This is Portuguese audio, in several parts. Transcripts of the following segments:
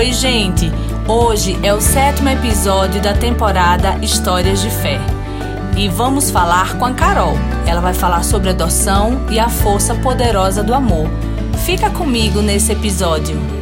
Oi, gente! Hoje é o sétimo episódio da temporada Histórias de Fé. E vamos falar com a Carol. Ela vai falar sobre adoção e a força poderosa do amor. Fica comigo nesse episódio.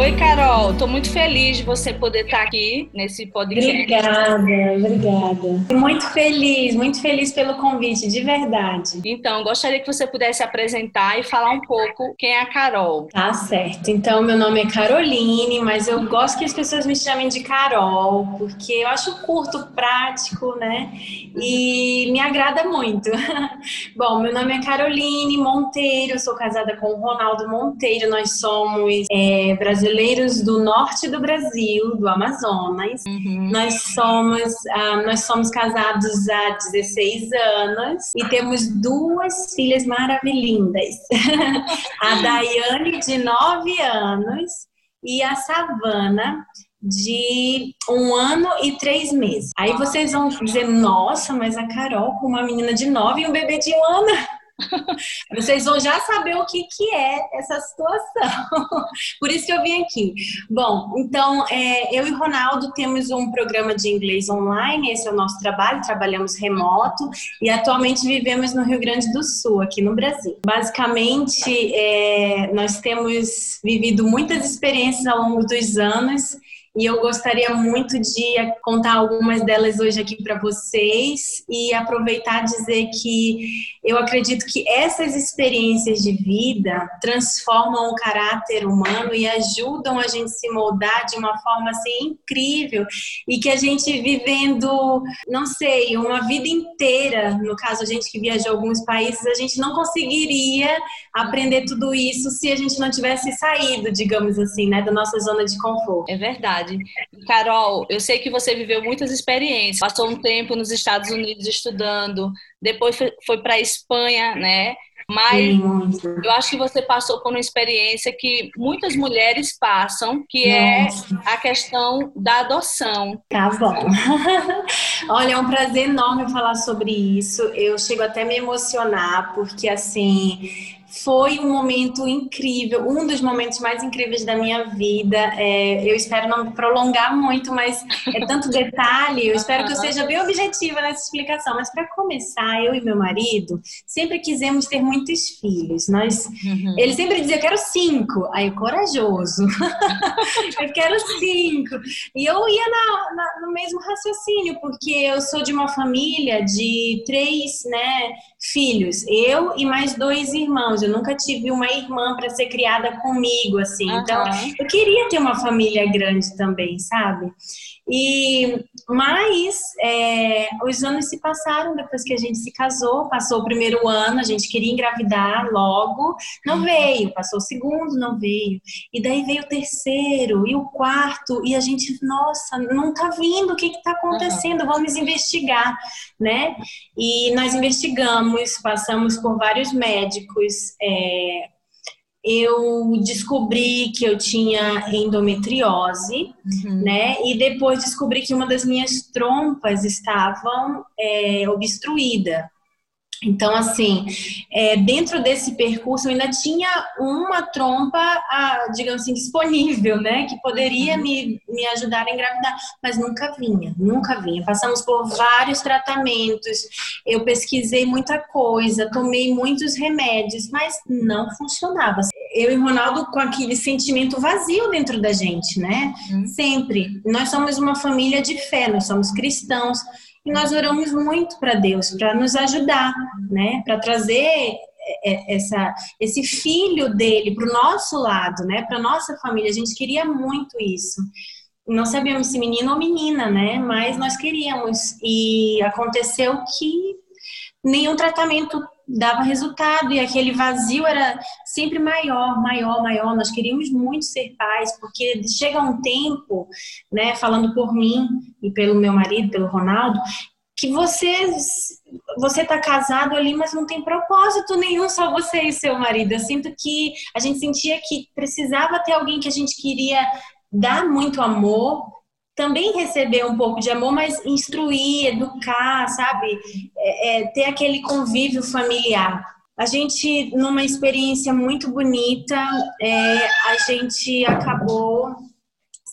Oi, Carol. Estou muito feliz de você poder estar aqui nesse podcast. Obrigada, obrigada. Muito feliz, muito feliz pelo convite, de verdade. Então, gostaria que você pudesse apresentar e falar um pouco quem é a Carol. Tá certo. Então, meu nome é Caroline, mas eu gosto que as pessoas me chamem de Carol, porque eu acho curto, prático, né? E me agrada muito. Bom, meu nome é Caroline Monteiro, sou casada com o Ronaldo Monteiro, nós somos é, brasileiros brasileiros do norte do Brasil, do Amazonas. Uhum. Nós somos uh, nós somos casados há 16 anos e temos duas filhas maravilhindas. a Daiane de 9 anos e a Savana de um ano e três meses. Aí vocês vão dizer, nossa, mas a Carol com uma menina de nove e um bebê de um ano. Vocês vão já saber o que, que é essa situação. Por isso que eu vim aqui. Bom, então, é, eu e Ronaldo temos um programa de inglês online, esse é o nosso trabalho, trabalhamos remoto e atualmente vivemos no Rio Grande do Sul, aqui no Brasil. Basicamente, é, nós temos vivido muitas experiências ao longo dos anos e eu gostaria muito de contar algumas delas hoje aqui para vocês e aproveitar dizer que eu acredito que essas experiências de vida transformam o caráter humano e ajudam a gente se moldar de uma forma assim incrível e que a gente vivendo, não sei, uma vida inteira, no caso a gente que viajou alguns países, a gente não conseguiria aprender tudo isso se a gente não tivesse saído, digamos assim, né, da nossa zona de conforto. É verdade. Carol, eu sei que você viveu muitas experiências, passou um tempo nos Estados Unidos estudando, depois foi, foi para a Espanha, né? Mas eu acho que você passou por uma experiência que muitas mulheres passam, que é Nossa. é a questão da adoção. Tá bom. Olha, é um prazer enorme falar sobre isso. Eu chego até a me emocionar, porque assim, foi um momento incrível, um dos momentos mais incríveis da minha vida. É, eu espero não me prolongar muito, mas é tanto detalhe. Eu espero que eu seja bem objetiva nessa explicação. Mas para começar, eu e meu marido sempre quisemos ter muitos filhos. Nós, uhum. ele sempre dizia: eu quero cinco. Aí, corajoso. eu quero cinco. E eu ia na, na, no mesmo raciocínio, porque eu sou de uma família de três, né, filhos. Eu e mais dois irmãos eu nunca tive uma irmã para ser criada comigo, assim. Uhum. Então, eu queria ter uma família grande também, sabe? E mas é, os anos se passaram depois que a gente se casou, passou o primeiro ano, a gente queria engravidar logo, não uhum. veio, passou o segundo, não veio, e daí veio o terceiro e o quarto, e a gente, nossa, não tá vindo, o que que tá acontecendo? Vamos investigar, né? E nós investigamos, passamos por vários médicos, é, eu descobri que eu tinha endometriose, uhum. né? E depois descobri que uma das minhas trompas estavam é, obstruída. Então, assim, é, dentro desse percurso eu ainda tinha uma trompa, a, digamos assim, disponível, né? Que poderia uhum. me, me ajudar a engravidar, mas nunca vinha, nunca vinha. Passamos por vários tratamentos, eu pesquisei muita coisa, tomei muitos remédios, mas não funcionava. Eu e Ronaldo com aquele sentimento vazio dentro da gente, né? Uhum. Sempre. Nós somos uma família de fé, nós somos cristãos e nós oramos muito para Deus, para nos ajudar, né? Para trazer é, é, essa, esse filho dele para o nosso lado, né? Para nossa família. A gente queria muito isso. Não sabíamos se menino ou menina, né? Mas nós queríamos. E aconteceu que nenhum tratamento dava resultado e aquele vazio era sempre maior, maior, maior. Nós queríamos muito ser pais, porque chega um tempo, né, falando por mim e pelo meu marido, pelo Ronaldo, que você você tá casado ali, mas não tem propósito nenhum, só você e seu marido. Eu sinto que a gente sentia que precisava ter alguém que a gente queria dar muito amor, também receber um pouco de amor, mas instruir, educar, sabe? É, é, ter aquele convívio familiar. a gente, numa experiência muito bonita, é, a gente acabou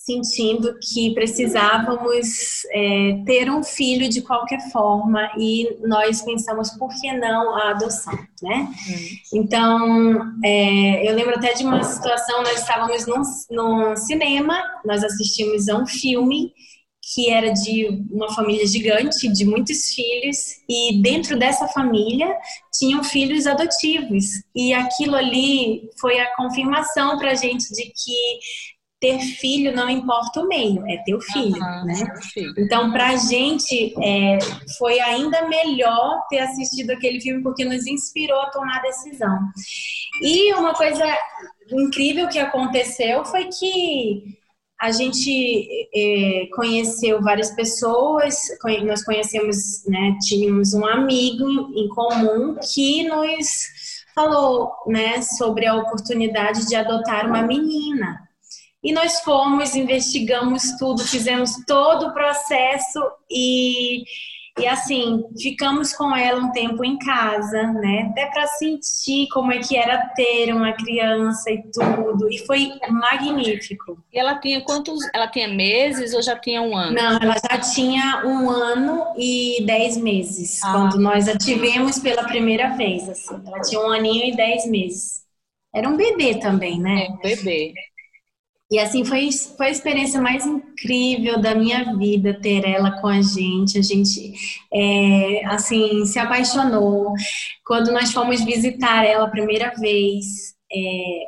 sentindo que precisávamos é, ter um filho de qualquer forma e nós pensamos por que não a adoção, né? Uhum. Então é, eu lembro até de uma situação nós estávamos num, num cinema, nós assistimos a um filme que era de uma família gigante, de muitos filhos, e dentro dessa família tinham filhos adotivos. E aquilo ali foi a confirmação para a gente de que ter filho não importa o meio, é ter o filho, uhum, né? Então, para a gente, é, foi ainda melhor ter assistido aquele filme porque nos inspirou a tomar a decisão. E uma coisa incrível que aconteceu foi que a gente é, conheceu várias pessoas, nós conhecemos, né, tínhamos um amigo em comum que nos falou, né, sobre a oportunidade de adotar uma menina. E nós fomos, investigamos tudo, fizemos todo o processo e e assim, ficamos com ela um tempo em casa, né? Até para sentir como é que era ter uma criança e tudo. E foi magnífico. E ela tinha quantos? Ela tinha meses ou já tinha um ano? Não, ela já tinha um ano e dez meses ah. quando nós a tivemos pela primeira vez. Assim. Ela tinha um aninho e dez meses. Era um bebê também, né? É, um bebê. E assim foi, foi a experiência mais incrível da minha vida ter ela com a gente. A gente é, assim se apaixonou. Quando nós fomos visitar ela a primeira vez, é,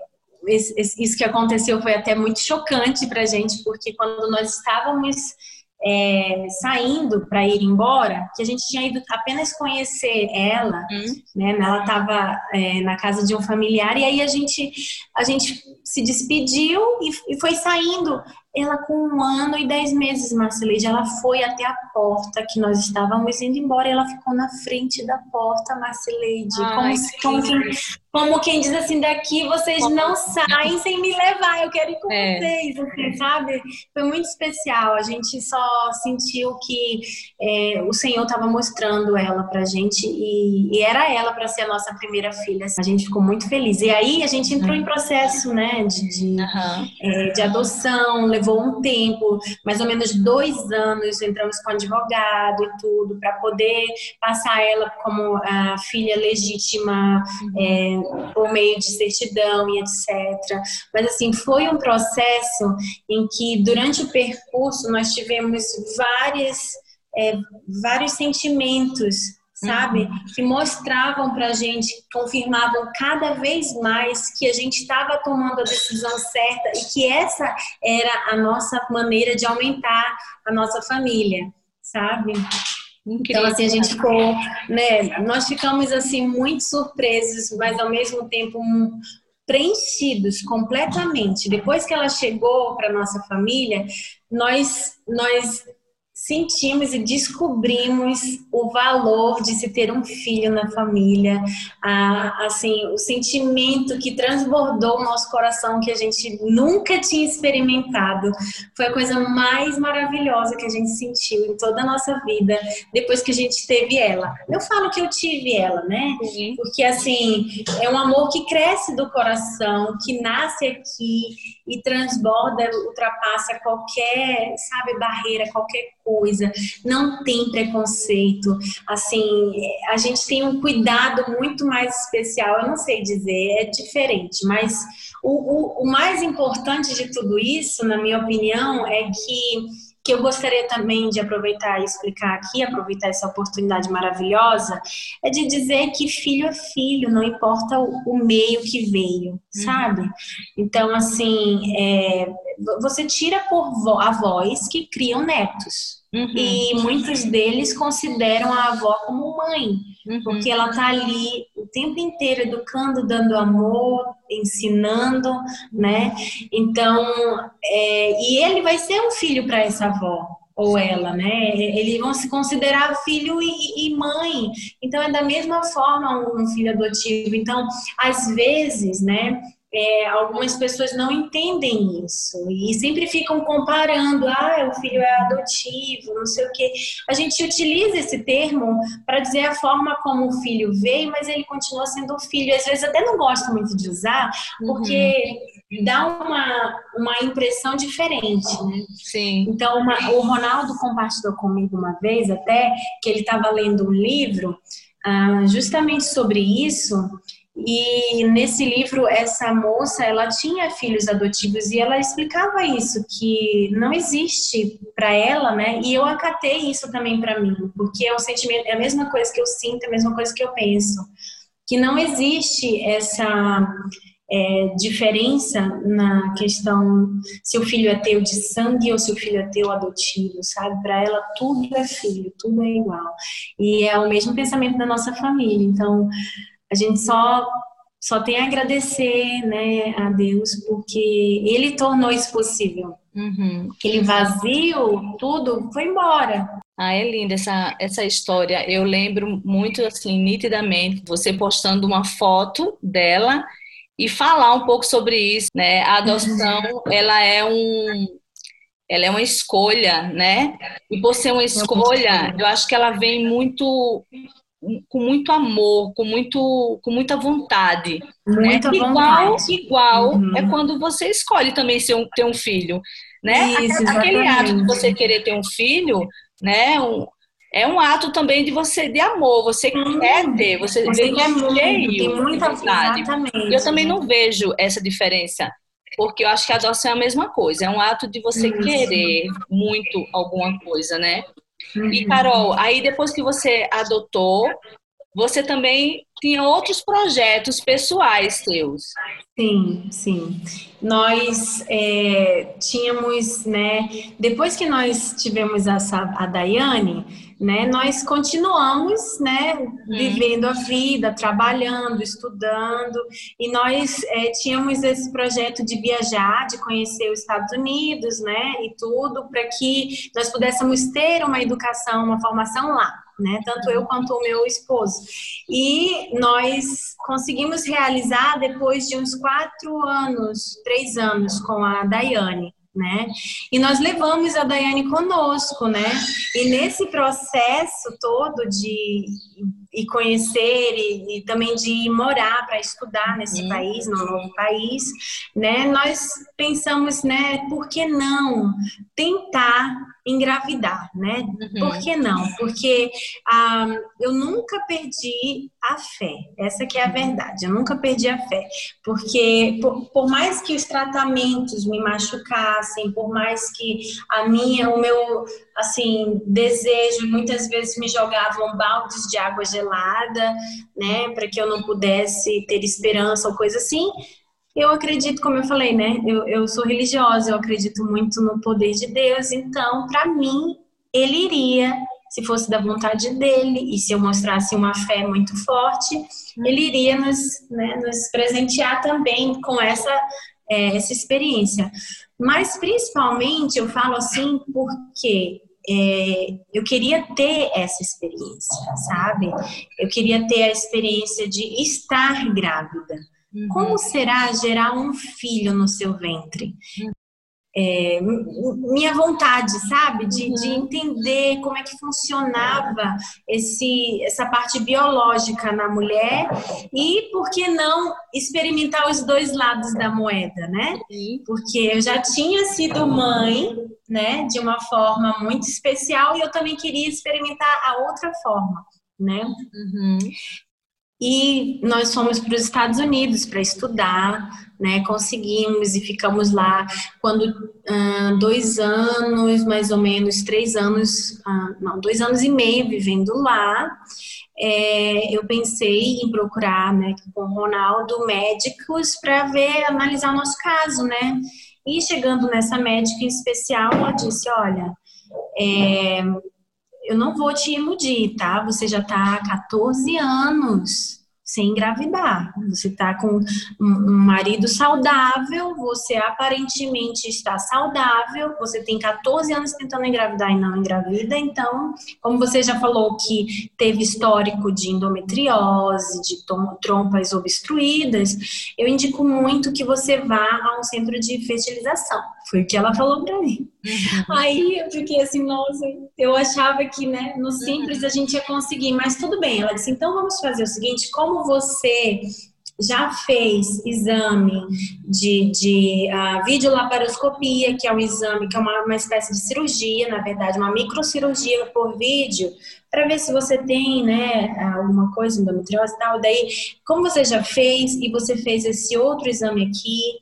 isso que aconteceu foi até muito chocante para a gente, porque quando nós estávamos é, saindo para ir embora, que a gente tinha ido apenas conhecer ela, uhum. né? Ela estava é, na casa de um familiar e aí a gente a gente se despediu e, e foi saindo ela com um ano e dez meses, Marceleide, ela foi até a porta que nós estávamos indo embora e ela ficou na frente da porta, Marceleide. Como, como, quem, como quem diz assim, daqui vocês não saem sem me levar, eu quero ir com é. vocês, assim, sabe? Foi muito especial, a gente só sentiu que é, o Senhor estava mostrando ela pra gente e, e era ela para ser a nossa primeira filha. A gente ficou muito feliz. E aí a gente entrou em processo, né, de, de, uhum. é, de adoção, levou um tempo, mais ou menos dois anos, entramos com advogado e tudo, para poder passar ela como a filha legítima é, por meio de certidão e etc. Mas assim, foi um processo em que durante o percurso nós tivemos várias, é, vários sentimentos sabe? Uhum. Que mostravam para a gente, confirmavam cada vez mais que a gente estava tomando a decisão certa e que essa era a nossa maneira de aumentar a nossa família, sabe? Incrível. Então, assim, a gente ficou, né? Nós ficamos, assim, muito surpresos, mas ao mesmo tempo preenchidos completamente. Depois que ela chegou para nossa família, nós, nós sentimos e descobrimos o valor de se ter um filho na família, a, assim, o sentimento que transbordou o nosso coração que a gente nunca tinha experimentado. Foi a coisa mais maravilhosa que a gente sentiu em toda a nossa vida depois que a gente teve ela. Eu falo que eu tive ela, né? Uhum. Porque assim, é um amor que cresce do coração, que nasce aqui e transborda, ultrapassa qualquer, sabe, barreira, qualquer coisa, não tem preconceito. Assim, a gente tem um cuidado muito mais especial, eu não sei dizer, é diferente, mas o, o, o mais importante de tudo isso, na minha opinião, é que que eu gostaria também de aproveitar e explicar aqui, aproveitar essa oportunidade maravilhosa, é de dizer que filho é filho, não importa o, meio que veio, uhum. sabe? Então, assim, é, você tira por avós que criam netos. Uhum. E muitos deles consideram a avó como mãe, uhum. porque ela tá ali o tempo inteiro educando, dando amor, ensinando, né? Então, é, e ele vai ser um filho para essa avó ou ela, né? Eles vão se considerar filho e, e, mãe. Então é da mesma forma um filho adotivo. Então, às vezes, né? É, algumas pessoas não entendem isso e sempre ficam comparando, ah, o filho é adotivo, não sei o quê. A gente utiliza esse termo para dizer a forma como o filho veio, mas ele continua sendo filho. Às vezes até não gosto muito de usar, porque uhum. dá uma, uma impressão diferente, né? Sim. Então, uma, o Ronaldo compartilhou comigo uma vez até que ele estava lendo um livro ah, justamente sobre isso e nesse livro, essa moça, ela tinha filhos adotivos e ela explicava isso, que não existe para ela, né? E eu acatei isso também para mim, porque é um sentimento, é a mesma coisa que eu sinto, é a mesma coisa que eu penso, que não existe essa é, diferença na questão se o filho é teu de sangue ou se o filho é teu adotivo, sabe? Para ela tudo é filho, tudo é igual. E é o mesmo pensamento da nossa família. Então, a gente só só tem a agradecer né, a Deus porque Ele tornou isso possível. Uhum. Aquele vazio, tudo foi embora. Ah, é linda essa, essa história. Eu lembro muito assim, nitidamente, você postando uma foto dela e falar um pouco sobre isso, né? A adoção, uhum. ela é um ela é uma escolha, né? E por ser uma escolha, eu acho que ela vem muito com muito amor, com, muito, com muita vontade. Muita né? vontade. Igual, igual uhum. é quando você escolhe também ser um, ter um filho. Né? Isso, Aquele ato de você querer ter um filho, né? Um, é um ato também de você de amor, você hum, quer ter, você, você quer muito, tem muita vontade. Exatamente. Eu também não vejo essa diferença, porque eu acho que a adoção é a mesma coisa, é um ato de você Isso. querer muito alguma coisa, né? Uhum. E, Carol, aí depois que você adotou, você também tinha outros projetos pessoais seus. Sim, sim. Nós é, tínhamos, né? Depois que nós tivemos essa, a Daiane, né? Nós continuamos, né, vivendo a vida, trabalhando, estudando, e nós é, tínhamos esse projeto de viajar, de conhecer os Estados Unidos, né, e tudo, para que nós pudéssemos ter uma educação, uma formação lá. Né, tanto eu quanto o meu esposo. E nós conseguimos realizar depois de uns quatro anos, três anos com a Daiane né? E nós levamos a Daiane conosco, né? E nesse processo todo de e conhecer e, e também de morar para estudar nesse uhum. país, no novo país, né? Nós pensamos, né? Por que não tentar engravidar, né? Uhum. Por que não? Porque ah, eu nunca perdi a fé. Essa que é a verdade. Eu nunca perdi a fé, porque por, por, mais que os tratamentos me machucassem, por mais que a minha, o meu assim desejo muitas vezes me jogavam baldes de água gelada, né, para que eu não pudesse ter esperança ou coisa assim eu acredito, como eu falei, né? Eu, eu sou religiosa, eu acredito muito no poder de Deus, então, para mim, ele iria, se fosse da vontade dele, e se eu mostrasse uma fé muito forte, ele iria nos, né, nos presentear também com essa, é, essa experiência. Mas, principalmente, eu falo assim porque é, eu queria ter essa experiência, sabe? Eu queria ter a experiência de estar grávida. Uhum. Como será gerar um filho no seu ventre? É, minha vontade, sabe, de, uhum. de, entender como é que funcionava esse, essa parte biológica na mulher e, por que não, experimentar os dois lados da moeda, né? Porque eu já tinha sido mãe, né, de uma forma muito especial e eu também queria experimentar a outra forma, né? Uhum. E nós fomos para os Estados Unidos para estudar, né? Conseguimos e ficamos lá quando dois anos, mais ou menos três anos, não, dois anos e meio vivendo lá. É, eu pensei em procurar, né, com o Ronaldo médicos para ver, analisar o nosso caso, né? E chegando nessa médica em especial, ela disse, olha, é, eu não vou te iludir, tá? Você já está há 14 anos sem engravidar. Você está com um marido saudável, você aparentemente está saudável, você tem 14 anos tentando engravidar e não engravida, então, como você já falou que teve histórico de endometriose, de trompas obstruídas, eu indico muito que você vá a um centro de fertilização. Foi o que ela falou para mim. Uhum. Aí eu fiquei assim, nossa, eu achava que, né, no simples a gente ia conseguir, mas tudo bem. Ela disse, então vamos fazer o seguinte, como você já fez exame de, de uh, videolaparoscopia, que é um exame que é uma, uma espécie de cirurgia, na verdade, uma microcirurgia por vídeo, para ver se você tem, né, alguma coisa, endometriose e tal. Daí, como você já fez e você fez esse outro exame aqui,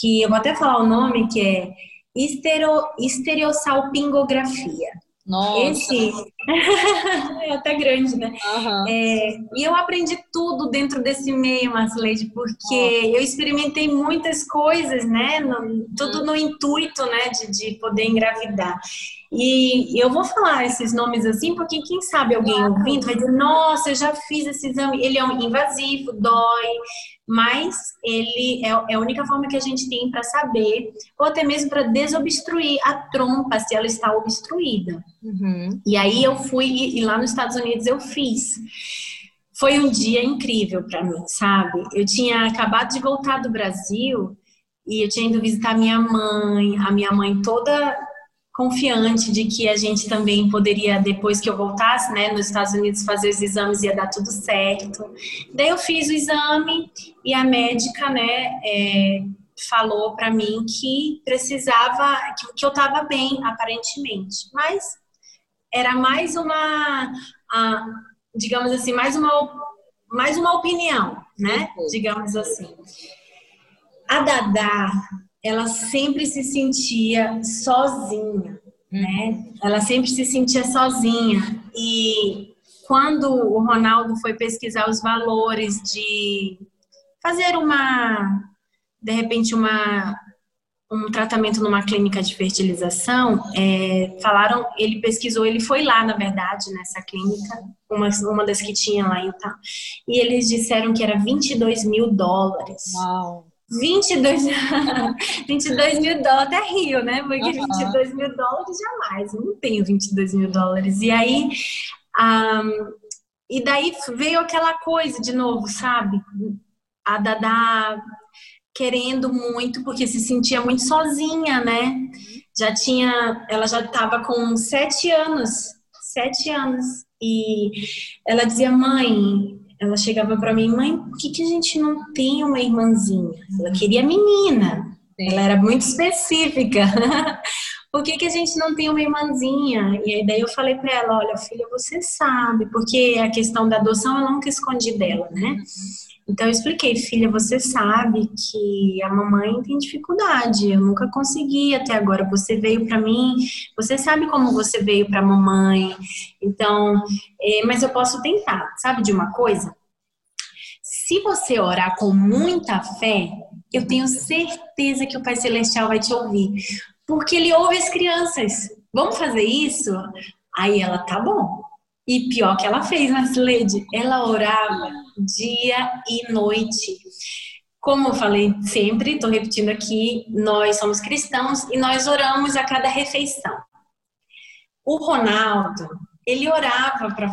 que eu vou até falar o nome, que é estero, estereossalpingografia. Nossa. Esse é até grande, né? Uhum. É, e eu aprendi tudo dentro desse meio, Marceleide, porque eu experimentei muitas coisas, né? No, tudo no intuito, né, de, de poder engravidar. E eu vou falar esses nomes assim, porque quem sabe alguém ouvindo vai dizer: Nossa, eu já fiz esse exame. Ele é um invasivo, dói, mas ele é, é a única forma que a gente tem para saber, ou até mesmo para desobstruir a trompa se ela está obstruída. Uhum. E aí eu fui, e lá nos Estados Unidos eu fiz. Foi um dia incrível para mim, sabe? Eu tinha acabado de voltar do Brasil e eu tinha ido visitar minha mãe, a minha mãe toda confiante de que a gente também poderia, depois que eu voltasse, né, nos Estados Unidos, fazer os exames ia dar tudo certo. Daí eu fiz o exame e a médica, né, é, falou para mim que precisava, que, que eu estava bem, aparentemente. Mas era mais uma, a, digamos assim, mais uma, mais uma opinião, né, digamos assim. A Dada ela sempre se sentia sozinha, né? Ela sempre se sentia sozinha. E quando o Ronaldo foi pesquisar os valores de fazer uma, de repente, uma um tratamento numa clínica de fertilização, é, falaram, ele pesquisou, ele foi lá, na verdade, nessa clínica, uma, uma das que tinha lá então, e eles disseram que era 22 mil dólares. Uau. 22, 22 mil dólares, até rio, né? Porque uhum. 22 mil dólares jamais, eu não tenho 22 mil dólares. E aí, um, e daí veio aquela coisa de novo, sabe? A Dada querendo muito, porque se sentia muito sozinha, né? Já tinha, ela já estava com sete anos, sete anos. E ela dizia, mãe, ela chegava para mim, mãe, por que, que a gente não tem uma irmãzinha? Ela queria menina, ela era muito específica. por que, que a gente não tem uma irmãzinha? E aí daí eu falei para ela, olha, filha, você sabe, porque a questão da adoção eu nunca escondi dela, né? Então eu expliquei, filha, você sabe que a mamãe tem dificuldade, eu nunca consegui até agora. Você veio para mim, você sabe como você veio para mamãe. Então, é, mas eu posso tentar. Sabe de uma coisa? Se você orar com muita fé, eu tenho certeza que o Pai Celestial vai te ouvir, porque ele ouve as crianças. Vamos fazer isso? Aí ela tá bom. E pior que ela fez, Marcelede, ela orava dia e noite. Como eu falei sempre, estou repetindo aqui, nós somos cristãos e nós oramos a cada refeição. O Ronaldo, ele orava para,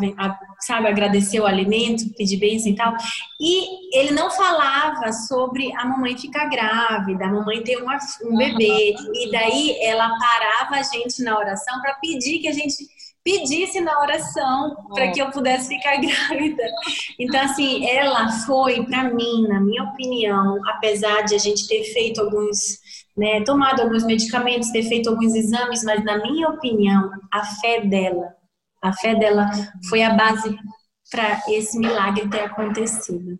sabe, agradecer o alimento, pedir bênção e tal, e ele não falava sobre a mamãe ficar grávida, a mamãe ter uma, um bebê, e daí ela parava a gente na oração para pedir que a gente pedisse na oração para que eu pudesse ficar grávida. Então, assim, ela foi, para mim, na minha opinião, apesar de a gente ter feito alguns, né, tomado alguns medicamentos, ter feito alguns exames, mas na minha opinião, a fé dela, a fé dela foi a base para esse milagre ter acontecido.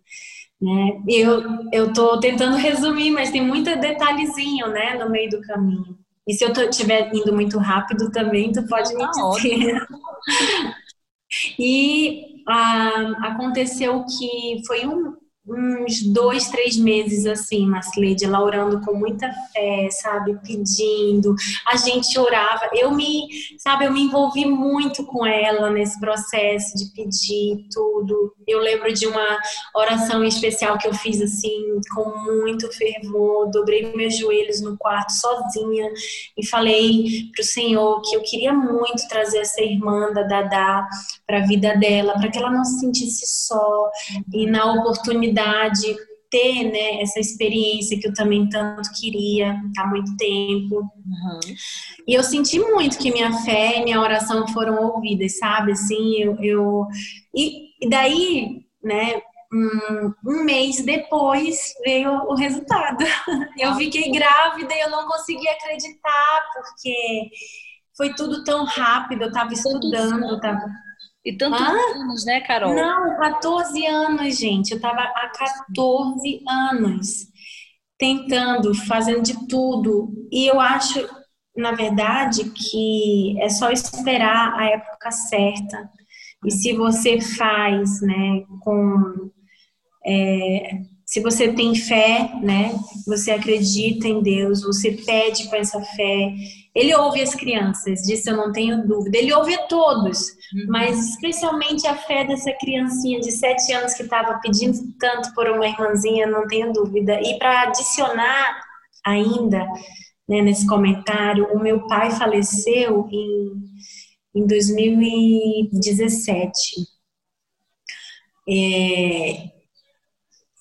Né? Eu eu tô tentando resumir, mas tem muito detalhezinho, né, no meio do caminho. E se eu estiver indo muito rápido também, tu pode me tá dizer. e ah, aconteceu que foi um, uns dois, três meses assim, Marcelede, ela orando com muita fé, sabe, pedindo. A gente orava. Eu me, sabe, eu me envolvi muito com ela nesse processo de pedir tudo. Eu lembro de uma oração especial que eu fiz assim, com muito fervor. Dobrei meus joelhos no quarto sozinha e falei pro Senhor que eu queria muito trazer essa irmã da Dadá para a vida dela, para que ela não se sentisse só e na oportunidade ter né, essa experiência que eu também tanto queria há muito tempo. Uhum. E eu senti muito que minha fé e minha oração foram ouvidas, sabe? Assim, eu. eu... E, e daí, né, um, um, mês depois veio o resultado. Eu fiquei grávida e eu não conseguia acreditar, porque foi tudo tão rápido, eu estava estudando, tava e tantos ah? anos, né, Carol? Não, 14 anos, gente. Eu estava há 14 anos tentando, fazendo de tudo. E eu acho, na verdade, que é só esperar a época certa. E se você faz, né, com. É, se você tem fé, né, você acredita em Deus, você pede com essa fé ele ouve as crianças, disso eu não tenho dúvida. Ele ouve a todos, uhum. mas especialmente a fé dessa criancinha de sete anos que estava pedindo tanto por uma irmãzinha, não tenho dúvida. E para adicionar ainda né, nesse comentário, o meu pai faleceu em, em 2017. É,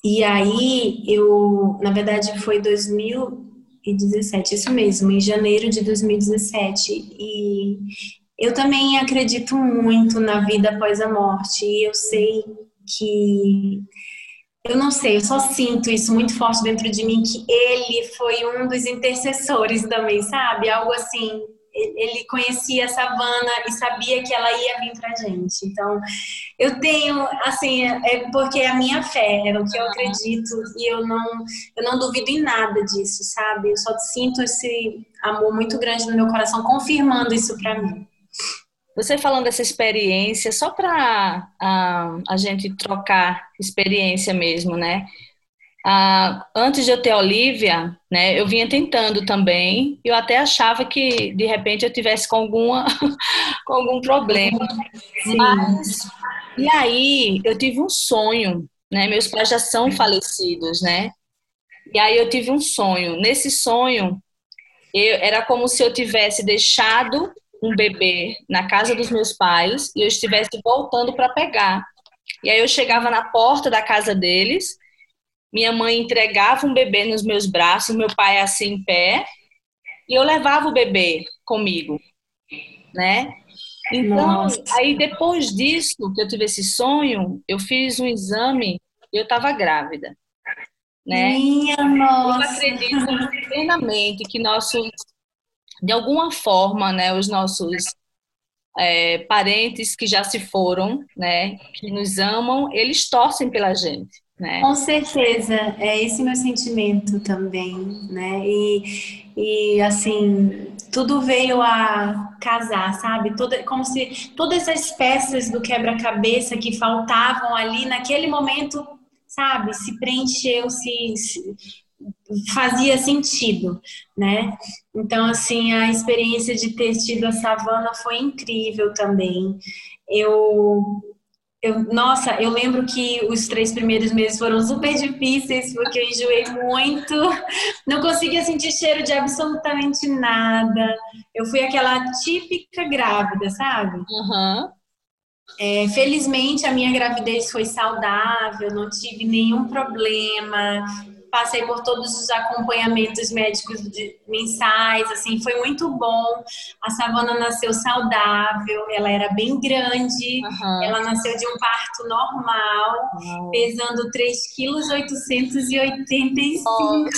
e aí eu, na verdade, foi 2000 2017, isso mesmo, em janeiro de 2017. E eu também acredito muito na vida após a morte. E eu sei que. Eu não sei, eu só sinto isso muito forte dentro de mim, que ele foi um dos intercessores também, sabe? Algo assim, ele conhecia a Savana e sabia que ela ia vir pra gente. Então, eu tenho, assim, é porque é a minha fé, é o que eu acredito e eu não, eu não duvido em nada disso, sabe? Eu só sinto esse amor muito grande no meu coração, confirmando isso para mim. Você falando dessa experiência, só para a, a gente trocar experiência mesmo, né? Ah, antes de eu ter a Olivia, né, eu vinha tentando também. Eu até achava que de repente eu tivesse com alguma com algum problema. Sim. Mas e aí eu tive um sonho, né? Meus pais já são falecidos, né? E aí eu tive um sonho. Nesse sonho, eu, era como se eu tivesse deixado um bebê na casa dos meus pais e eu estivesse voltando para pegar. E aí eu chegava na porta da casa deles minha mãe entregava um bebê nos meus braços, meu pai assim em pé, e eu levava o bebê comigo, né? Então, Nossa. aí depois disso, que eu tive esse sonho, eu fiz um exame e eu estava grávida, né? Minha nossa! Eu acredito plenamente que nossos, de alguma forma, né, os nossos é, parentes que já se foram, né, que nos amam, eles torcem pela gente. Né? Com certeza, é esse meu sentimento também, né? E, e assim, tudo veio a casar, sabe? Toda, como se todas as peças do quebra-cabeça que faltavam ali naquele momento, sabe, se preencheu, se, se fazia sentido, né? Então, assim, a experiência de ter tido a savana foi incrível também. Eu eu, nossa, eu lembro que os três primeiros meses foram super difíceis, porque eu enjoei muito, não conseguia sentir cheiro de absolutamente nada. Eu fui aquela típica grávida, sabe? Uhum. É, felizmente a minha gravidez foi saudável, não tive nenhum problema passei por todos os acompanhamentos médicos de, mensais, assim, foi muito bom. A Savana nasceu saudável, ela era bem grande, uhum. ela nasceu de um parto normal, uhum. pesando 3,885 kg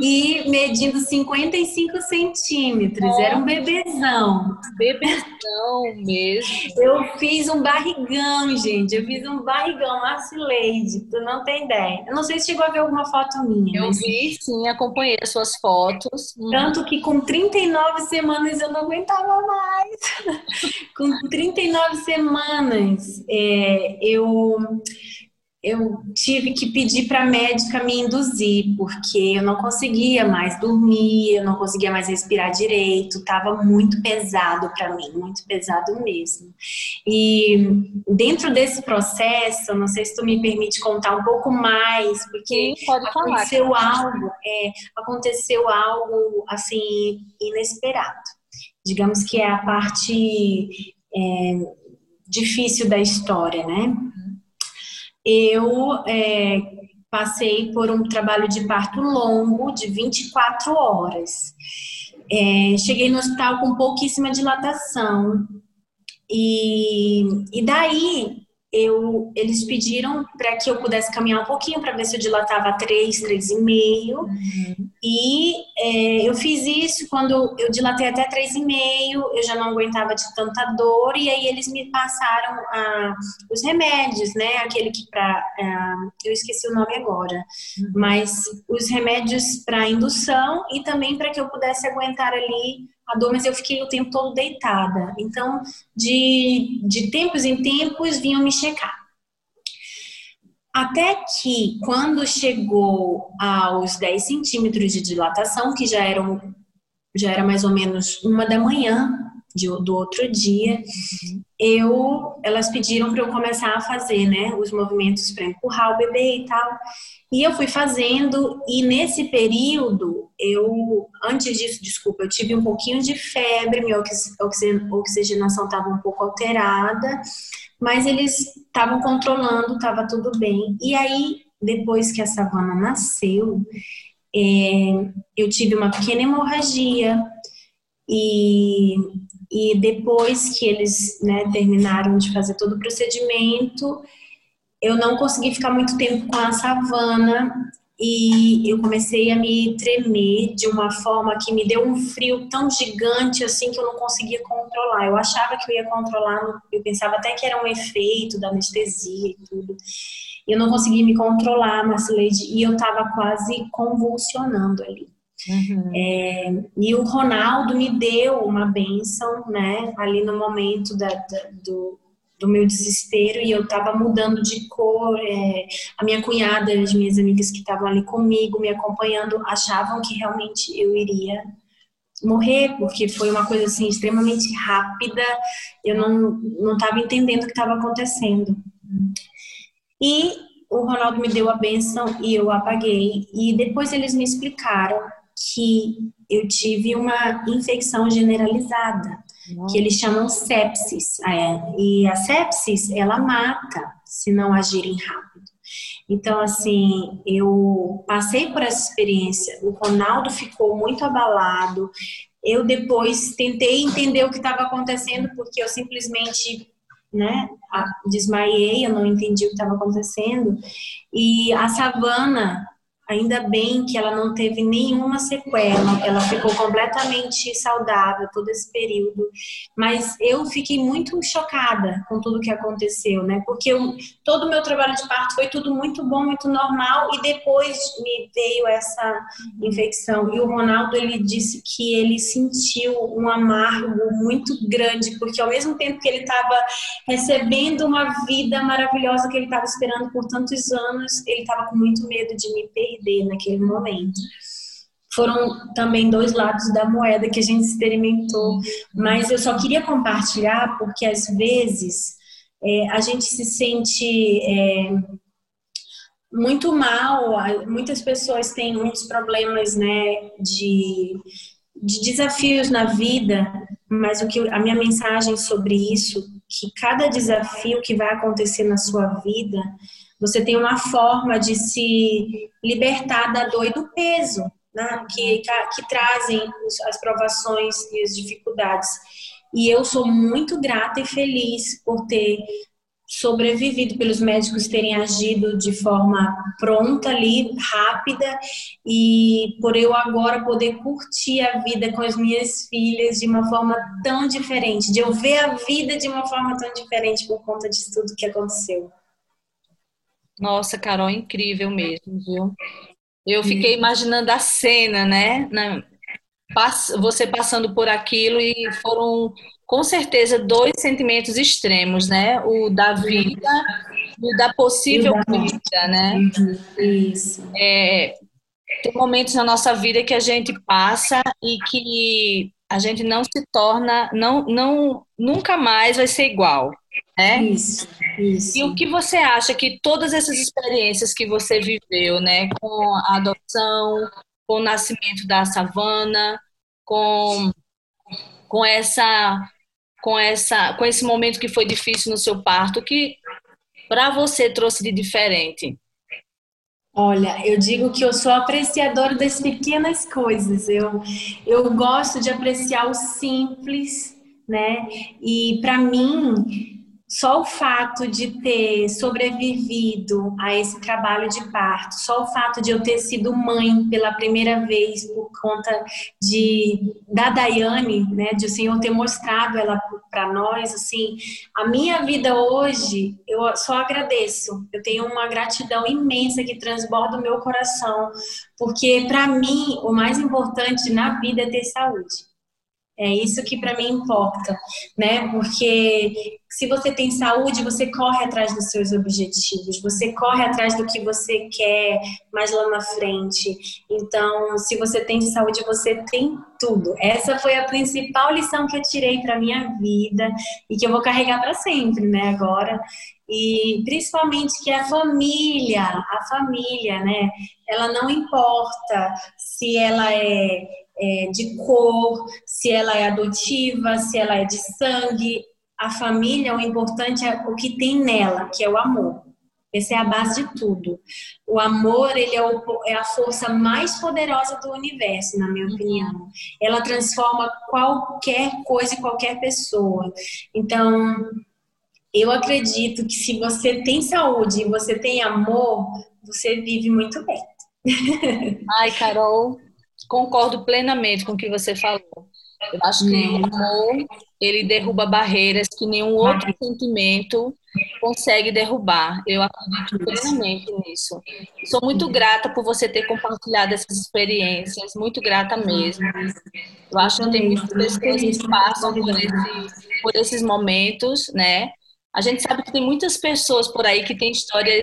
e medindo 55 centímetros. Era um bebezão. Bebezão mesmo. Eu fiz um barrigão, gente. Eu fiz um barrigão, Marcileide. Tu não tem ideia. Eu não sei se chegou a ver alguma foto minha. Eu mas... vi, sim, acompanhei as suas fotos. Tanto que com 39 semanas eu não aguentava mais. com 39 semanas, é, eu eu tive que pedir para a médica me induzir, porque eu não conseguia mais dormir, eu não conseguia mais respirar direito, estava muito pesado para mim, muito pesado mesmo. E dentro desse processo, não sei se tu me permite contar um pouco mais, porque Sim, aconteceu falar. algo, é, aconteceu algo assim inesperado. Digamos que é a parte é, difícil da história, né? Eu é, passei por um trabalho de parto longo, de 24 horas. É, cheguei no hospital com pouquíssima dilatação. E, e daí eu, eles pediram para que eu pudesse caminhar um pouquinho para ver se eu dilatava 3, 3,5. Uhum. E é, eu fiz isso quando eu dilatei até 3,5, eu já não aguentava de tanta dor, e aí eles me passaram ah, os remédios, né? Aquele que para. Ah, eu esqueci o nome agora, uhum. mas os remédios para indução e também para que eu pudesse aguentar ali a dor, mas eu fiquei o tempo todo deitada. Então, de, de tempos em tempos, vinham me checar. Até que, quando chegou aos 10 centímetros de dilatação, que já, eram, já era mais ou menos uma da manhã de, do outro dia, eu, elas pediram para eu começar a fazer, né, os movimentos para empurrar o bebê e tal. E eu fui fazendo, e nesse período, eu, antes disso, desculpa, eu tive um pouquinho de febre, minha oxigenação estava um pouco alterada, mas eles estavam controlando, estava tudo bem. E aí, depois que a Savana nasceu, é, eu tive uma pequena hemorragia, e, e depois que eles né, terminaram de fazer todo o procedimento, eu não consegui ficar muito tempo com a savana e eu comecei a me tremer de uma forma que me deu um frio tão gigante assim que eu não conseguia controlar. Eu achava que eu ia controlar, eu pensava até que era um efeito da anestesia e tudo. Eu não conseguia me controlar, Marcileide, e eu estava quase convulsionando ali. Uhum. É, e o Ronaldo me deu uma benção, né, ali no momento da, da, do, do meu desespero e eu estava mudando de cor. É, a minha cunhada, as minhas amigas que estavam ali comigo, me acompanhando, achavam que realmente eu iria morrer, porque foi uma coisa assim extremamente rápida. Eu não não estava entendendo o que estava acontecendo. E o Ronaldo me deu a benção e eu apaguei. E depois eles me explicaram que eu tive uma infecção generalizada que eles chamam sepsis. É, e a sepsis, ela mata se não agirem rápido. Então, assim, eu passei por essa experiência. O Ronaldo ficou muito abalado. Eu depois tentei entender o que estava acontecendo, porque eu simplesmente né, desmaiei, eu não entendi o que estava acontecendo. E a Savana, Ainda bem que ela não teve nenhuma sequela, ela ficou completamente saudável todo esse período. Mas eu fiquei muito chocada com tudo que aconteceu, né? Porque eu, todo o meu trabalho de parto foi tudo muito bom, muito normal, e depois me veio essa infecção. E o Ronaldo, ele disse que ele sentiu um amargo muito grande, porque ao mesmo tempo que ele estava recebendo uma vida maravilhosa que ele estava esperando por tantos anos, ele estava com muito medo de me perder perder naquele momento. Foram também dois lados da moeda que a gente experimentou, mas eu só queria compartilhar porque às vezes é, a gente se sente é, muito mal, muitas pessoas têm muitos problemas né, de, de desafios na vida, mas o que a minha mensagem sobre isso, que cada desafio que vai acontecer na sua vida, você tem uma forma de se libertar da dor e do peso né, que, que trazem as provações e as dificuldades. E eu sou muito grata e feliz por ter sobrevivido, pelos médicos terem agido de forma pronta ali, rápida, e por eu agora poder curtir a vida com as minhas filhas de uma forma tão diferente, de eu ver a vida de uma forma tão diferente por conta de tudo que aconteceu. Nossa, Carol, incrível mesmo, viu? Eu fiquei imaginando a cena, né? Você passando por aquilo e foram, com certeza, dois sentimentos extremos, né? O da vida da possível vida, né? Isso. É, tem momentos na nossa vida que a gente passa e que a gente não se torna, não, não, nunca mais vai ser igual, né? Isso, isso. E o que você acha que todas essas experiências que você viveu, né, com a adoção, com o nascimento da savana, com com essa com essa com esse momento que foi difícil no seu parto, que para você trouxe de diferente? Olha, eu digo que eu sou apreciadora das pequenas coisas. Eu, eu gosto de apreciar o simples, né? E para mim, só o fato de ter sobrevivido a esse trabalho de parto, só o fato de eu ter sido mãe pela primeira vez por conta de da Daiane, né, de o Senhor ter mostrado ela para nós, assim, a minha vida hoje, eu só agradeço. Eu tenho uma gratidão imensa que transborda o meu coração, porque para mim o mais importante na vida é ter saúde. É isso que para mim importa, né? Porque se você tem saúde, você corre atrás dos seus objetivos, você corre atrás do que você quer mais lá na frente. Então, se você tem saúde, você tem tudo. Essa foi a principal lição que eu tirei para minha vida e que eu vou carregar para sempre, né? Agora e principalmente que a família, a família, né? Ela não importa se ela é é, de cor, se ela é adotiva, se ela é de sangue. A família, o importante é o que tem nela, que é o amor. Essa é a base de tudo. O amor, ele é, o, é, a força mais poderosa do universo, na minha opinião. Ela transforma qualquer coisa e qualquer pessoa. Então, eu acredito que se você tem saúde e você tem amor, você vive muito bem. Ai, Carol, concordo plenamente com o que você falou. Eu acho que o amor, ele derruba barreiras que nenhum outro sentimento consegue derrubar. Eu acredito plenamente nisso. Sou muito grata por você ter compartilhado essas experiências, muito grata mesmo. Eu acho que tem muitas pessoas que passam por, esse, por esses momentos, né? A gente sabe que tem muitas pessoas por aí que têm histórias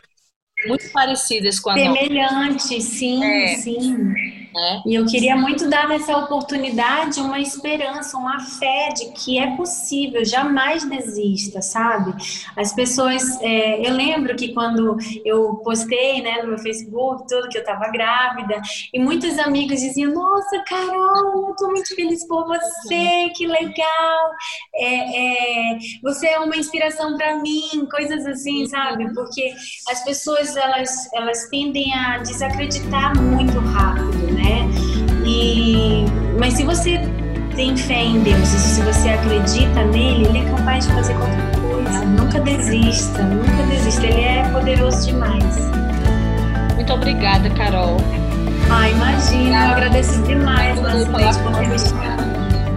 muito parecidas com a Semelhantes, sim, é. sim. É. E eu queria muito dar nessa oportunidade uma esperança, uma fé de que é possível, jamais desista, sabe? As pessoas, é, eu lembro que quando eu postei, né, no meu Facebook, tudo que eu estava grávida, e muitos amigos diziam: Nossa, Carol, eu tô muito feliz por você, que legal, é, é você é uma inspiração para mim, coisas assim, sabe? Porque as pessoas elas, elas tendem a desacreditar muito rápido, né? E, mas se você tem fé em Deus, se você acredita nele, ele é capaz de fazer qualquer coisa. Nunca desista, nunca desista. Ele é poderoso demais. Muito obrigada, Carol. Ah, imagina, eu agradeço demais, Marcelo, por ter me chamado.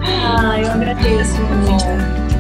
Ah, eu agradeço muito.